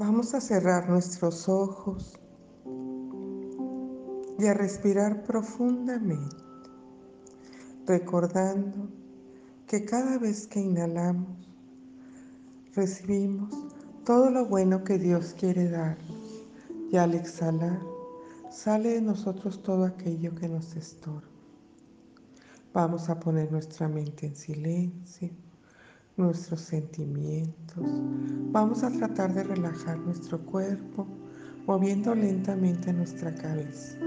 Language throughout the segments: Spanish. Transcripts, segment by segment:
Vamos a cerrar nuestros ojos y a respirar profundamente, recordando que cada vez que inhalamos, recibimos todo lo bueno que Dios quiere darnos y al exhalar sale de nosotros todo aquello que nos estorba. Vamos a poner nuestra mente en silencio, nuestros sentimientos. Vamos a tratar de relajar nuestro cuerpo, moviendo lentamente nuestra cabeza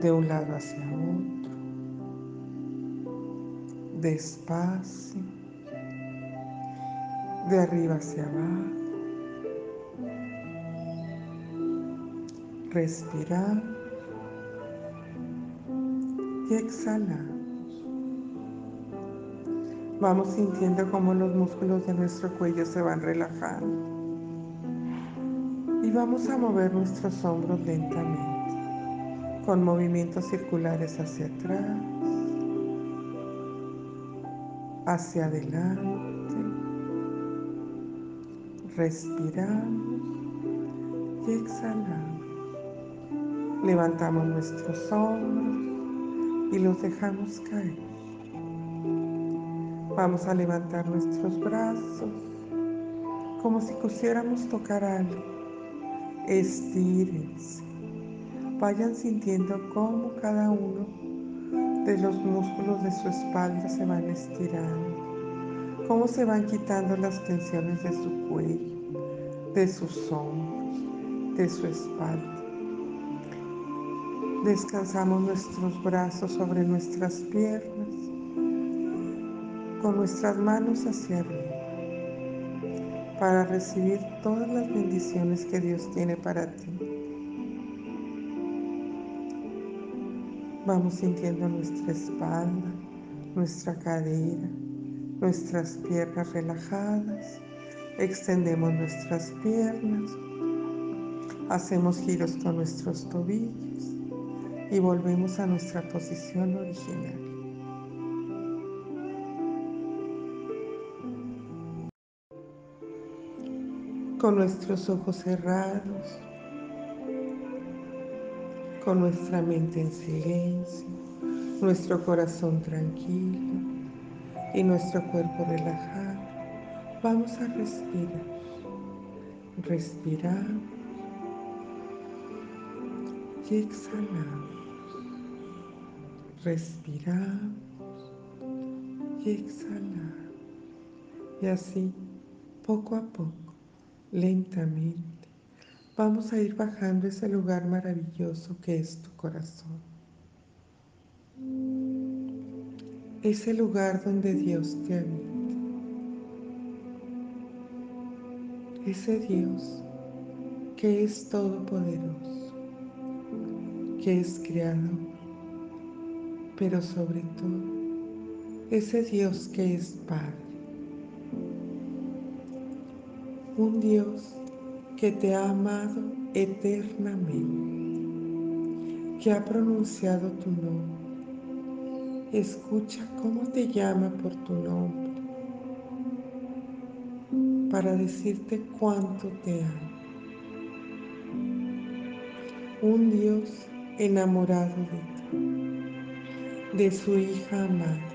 de un lado hacia otro, despacio, de arriba hacia abajo. Respirar y exhalar. Vamos sintiendo cómo los músculos de nuestro cuello se van relajando. Y vamos a mover nuestros hombros lentamente, con movimientos circulares hacia atrás, hacia adelante. Respiramos y exhalamos. Levantamos nuestros hombros y los dejamos caer. Vamos a levantar nuestros brazos como si quisiéramos tocar algo. Estírense. Vayan sintiendo cómo cada uno de los músculos de su espalda se van estirando, cómo se van quitando las tensiones de su cuello, de sus hombros, de su espalda. Descansamos nuestros brazos sobre nuestras piernas con nuestras manos hacia arriba para recibir todas las bendiciones que Dios tiene para ti. Vamos sintiendo nuestra espalda, nuestra cadera, nuestras piernas relajadas. Extendemos nuestras piernas, hacemos giros con nuestros tobillos y volvemos a nuestra posición original. Con nuestros ojos cerrados, con nuestra mente en silencio, nuestro corazón tranquilo y nuestro cuerpo relajado, vamos a respirar. Respiramos y exhalamos. Respiramos y exhalamos. Y así, poco a poco lentamente, vamos a ir bajando ese lugar maravilloso que es tu corazón. Ese lugar donde Dios te habita. Ese Dios que es todopoderoso, que es creador, pero sobre todo, ese Dios que es Padre un Dios que te ha amado eternamente, que ha pronunciado tu nombre. Escucha cómo te llama por tu nombre para decirte cuánto te ama. Un Dios enamorado de ti, de su hija amada.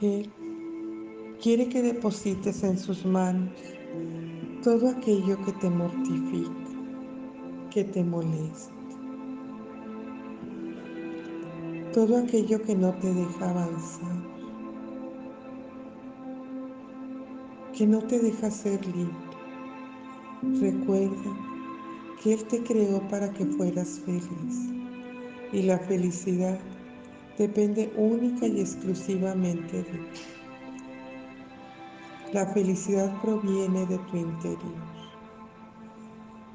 Él quiere que deposites en sus manos todo aquello que te mortifica, que te molesta, todo aquello que no te deja avanzar, que no te deja ser libre. Recuerda que Él te creó para que fueras feliz y la felicidad depende única y exclusivamente de ti. La felicidad proviene de tu interior,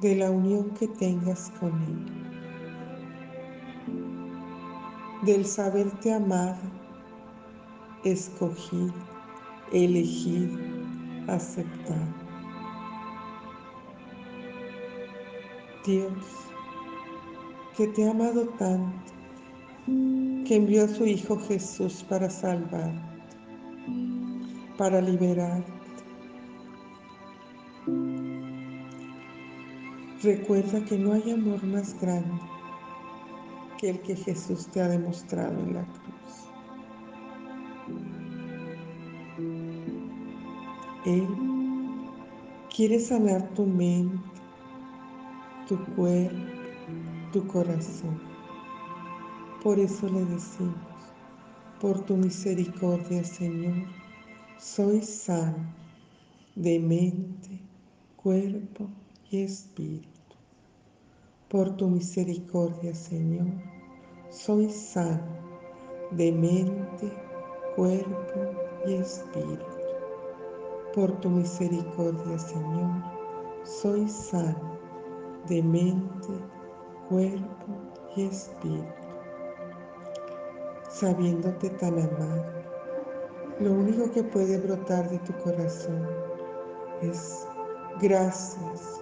de la unión que tengas con Él, del saberte amado, escogido, elegido, aceptado. Dios, que te ha amado tanto, que envió a su Hijo Jesús para salvarte para liberar. Recuerda que no hay amor más grande que el que Jesús te ha demostrado en la cruz. Él quiere sanar tu mente, tu cuerpo, tu corazón. Por eso le decimos, por tu misericordia, Señor soy sano de mente, cuerpo y espíritu. Por tu misericordia, Señor, soy sano de mente, cuerpo y espíritu. Por tu misericordia, Señor, soy sano de mente, cuerpo y espíritu. Sabiéndote tan amado, lo único que puede brotar de tu corazón es gracias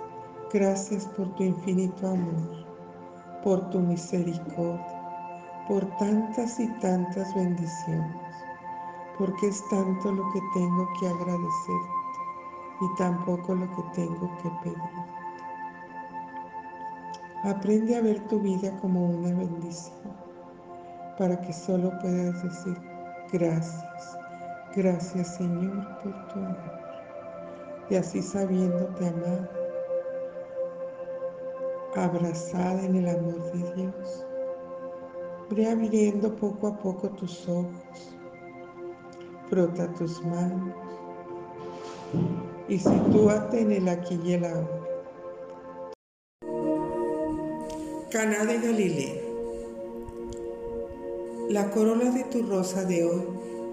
Gracias por tu infinito amor, por tu misericordia, por tantas y tantas bendiciones, porque es tanto lo que tengo que agradecerte y tampoco lo que tengo que pedir. Aprende a ver tu vida como una bendición, para que solo puedas decir gracias, gracias Señor por tu amor. Y así sabiéndote amado, abrazada en el amor de Dios. Ve abriendo poco a poco tus ojos, frota tus manos y sitúate en el aquí y el ahora. Caná de Galilea. La corona de tu rosa de hoy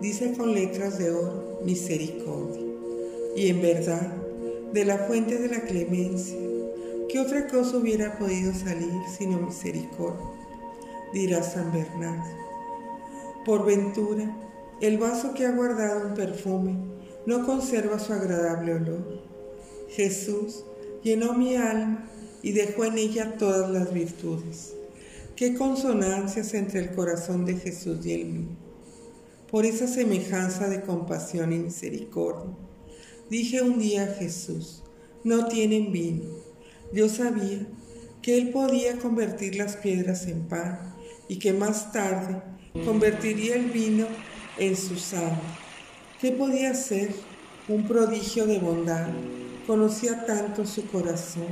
dice con letras de oro misericordia. Y en verdad, de la fuente de la clemencia, ¿Qué otra cosa hubiera podido salir sino misericordia? Dirá San Bernardo. Por ventura, el vaso que ha guardado un perfume no conserva su agradable olor. Jesús llenó mi alma y dejó en ella todas las virtudes. Qué consonancias entre el corazón de Jesús y el mío. Por esa semejanza de compasión y misericordia, dije un día a Jesús, no tienen vino yo sabía que Él podía convertir las piedras en pan y que más tarde convertiría el vino en su sangre. ¿Qué podía ser? Un prodigio de bondad. Conocía tanto su corazón.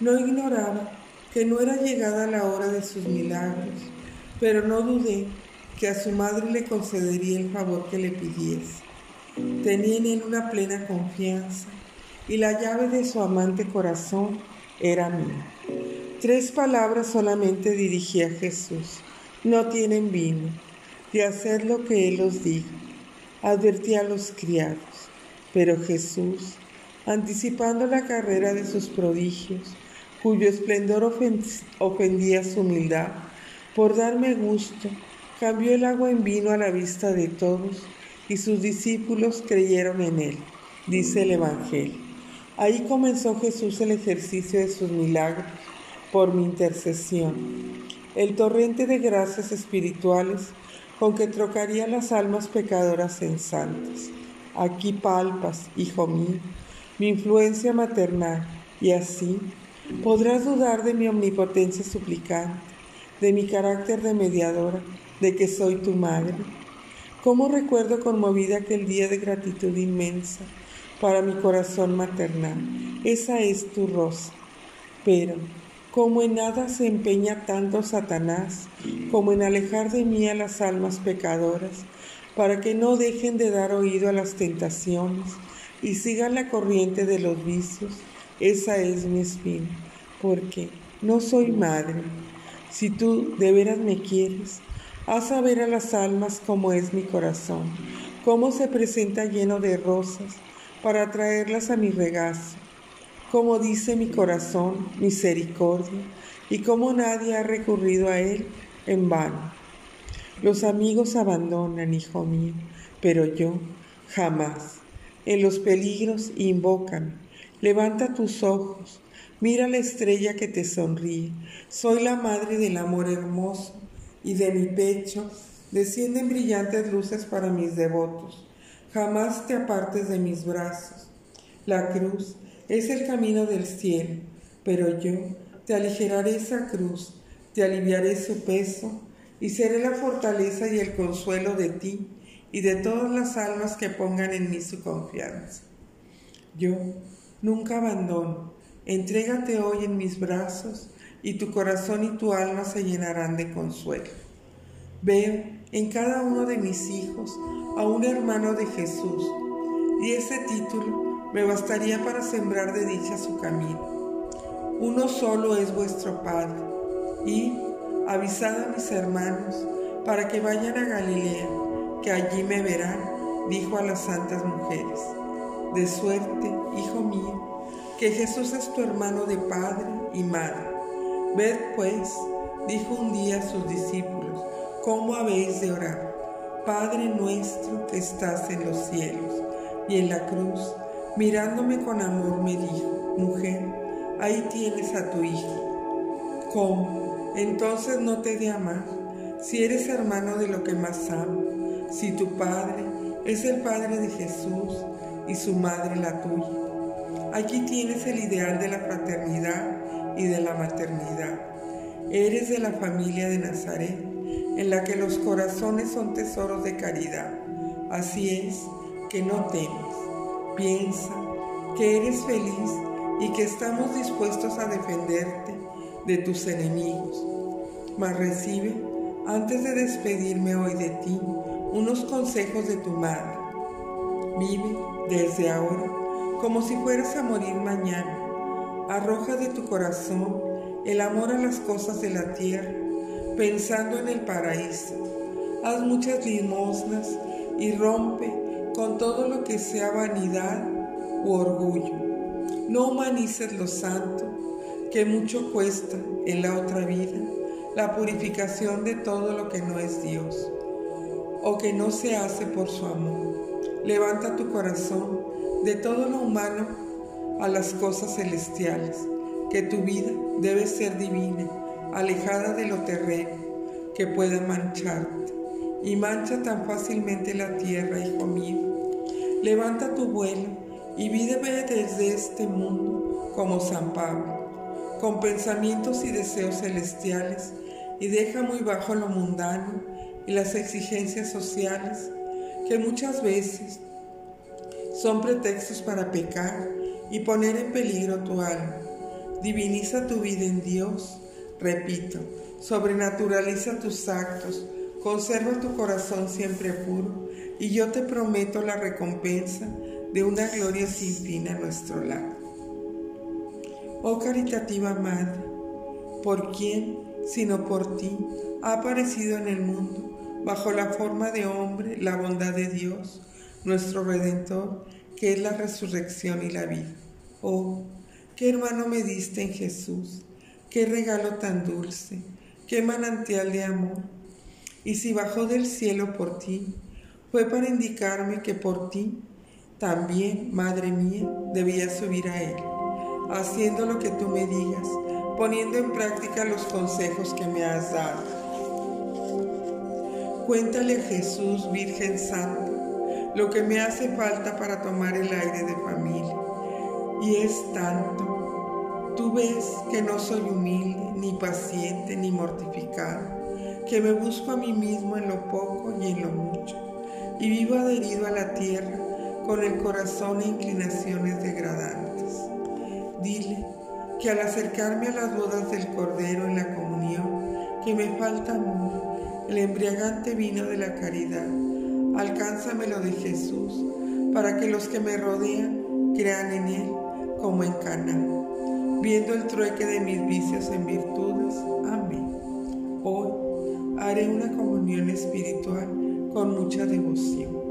No ignoraba que no era llegada la hora de sus milagros, pero no dudé que a su madre le concedería el favor que le pidiese. Tenía en él una plena confianza y la llave de su amante corazón era mía. Tres palabras solamente dirigí a Jesús. No tienen vino. De hacer lo que Él os diga. Advertí a los criados. Pero Jesús, anticipando la carrera de sus prodigios, cuyo esplendor ofendía su humildad, por darme gusto, cambió el agua en vino a la vista de todos, y sus discípulos creyeron en él, dice el Evangelio. Ahí comenzó Jesús el ejercicio de sus milagros por mi intercesión, el torrente de gracias espirituales con que trocaría las almas pecadoras en santas. Aquí palpas, hijo mío, mi influencia maternal y así podrás dudar de mi omnipotencia suplicante, de mi carácter de mediadora, de que soy tu madre. ¿Cómo recuerdo conmovida aquel día de gratitud inmensa? para mi corazón maternal. Esa es tu rosa. Pero, como en nada se empeña tanto Satanás como en alejar de mí a las almas pecadoras, para que no dejen de dar oído a las tentaciones y sigan la corriente de los vicios, esa es mi espina, porque no soy madre. Si tú de veras me quieres, haz saber a las almas cómo es mi corazón, cómo se presenta lleno de rosas, para traerlas a mi regazo. Como dice mi corazón, misericordia, y como nadie ha recurrido a él en vano. Los amigos abandonan, hijo mío, pero yo jamás. En los peligros invócame, levanta tus ojos, mira la estrella que te sonríe. Soy la madre del amor hermoso, y de mi pecho descienden brillantes luces para mis devotos jamás te apartes de mis brazos. La cruz es el camino del cielo, Pero yo te aligeraré esa cruz, te aliviaré su peso y seré la fortaleza y el consuelo de ti y de todas las almas que pongan en mí su confianza. Yo nunca abandono, entrégate hoy en mis brazos y tu corazón y tu alma se llenarán de consuelo. Veo en cada uno de mis hijos a un hermano de Jesús y ese título me bastaría para sembrar de dicha su camino. Uno solo es vuestro Padre y avisad a mis hermanos para que vayan a Galilea, que allí me verán, dijo a las santas mujeres. De suerte, hijo mío, que Jesús es tu hermano de padre y madre. Ved pues, dijo un día a sus discípulos, cómo habéis de orar. Padre nuestro que estás en los cielos. Y en la cruz, mirándome con amor, me dijo, mujer, ahí tienes a tu hijo. ¿Cómo? Entonces no te de amar, si eres hermano de lo que más amo, si tu padre es el padre de Jesús y su madre la tuya. Aquí tienes el ideal de la fraternidad y de la maternidad. Eres de la familia de Nazaret, en la que los corazones son tesoros de caridad. Así es que no temes. Piensa que eres feliz y que estamos dispuestos a defenderte de tus enemigos. Mas recibe, antes de despedirme hoy de ti, unos consejos de tu madre. Vive desde ahora como si fueras a morir mañana. Arroja de tu corazón el amor a las cosas de la tierra, pensando en el paraíso. Haz muchas limosnas y rompe con todo lo que sea vanidad u orgullo. No humanices lo santo, que mucho cuesta en la otra vida la purificación de todo lo que no es Dios o que no se hace por su amor. Levanta tu corazón de todo lo humano a las cosas celestiales, que tu vida debe ser divina, alejada de lo terreno, que pueda mancharte. Y mancha tan fácilmente la tierra, hijo mío. Levanta tu vuelo y víveme desde este mundo como San Pablo, con pensamientos y deseos celestiales, y deja muy bajo lo mundano y las exigencias sociales que muchas veces son pretextos para pecar y poner en peligro tu alma. Diviniza tu vida en Dios, repito, sobrenaturaliza tus actos, conserva tu corazón siempre puro y yo te prometo la recompensa de una gloria sin fin a nuestro lado. Oh caritativa Madre, ¿por quién, sino por ti, ha aparecido en el mundo, bajo la forma de hombre, la bondad de Dios? nuestro Redentor, que es la resurrección y la vida. Oh, qué hermano me diste en Jesús, qué regalo tan dulce, qué manantial de amor. Y si bajó del cielo por ti, fue para indicarme que por ti, también, Madre mía, debía subir a Él, haciendo lo que tú me digas, poniendo en práctica los consejos que me has dado. Cuéntale a Jesús, Virgen Santa, lo que me hace falta para tomar el aire de familia. Y es tanto. Tú ves que no soy humilde, ni paciente, ni mortificado, que me busco a mí mismo en lo poco y en lo mucho, y vivo adherido a la tierra con el corazón e inclinaciones degradantes. Dile que al acercarme a las bodas del Cordero en la comunión, que me falta amor, el embriagante vino de la caridad, Alcánzamelo de Jesús, para que los que me rodean crean en Él como en Cana, viendo el trueque de mis vicios en virtudes. Amén. Hoy haré una comunión espiritual con mucha devoción.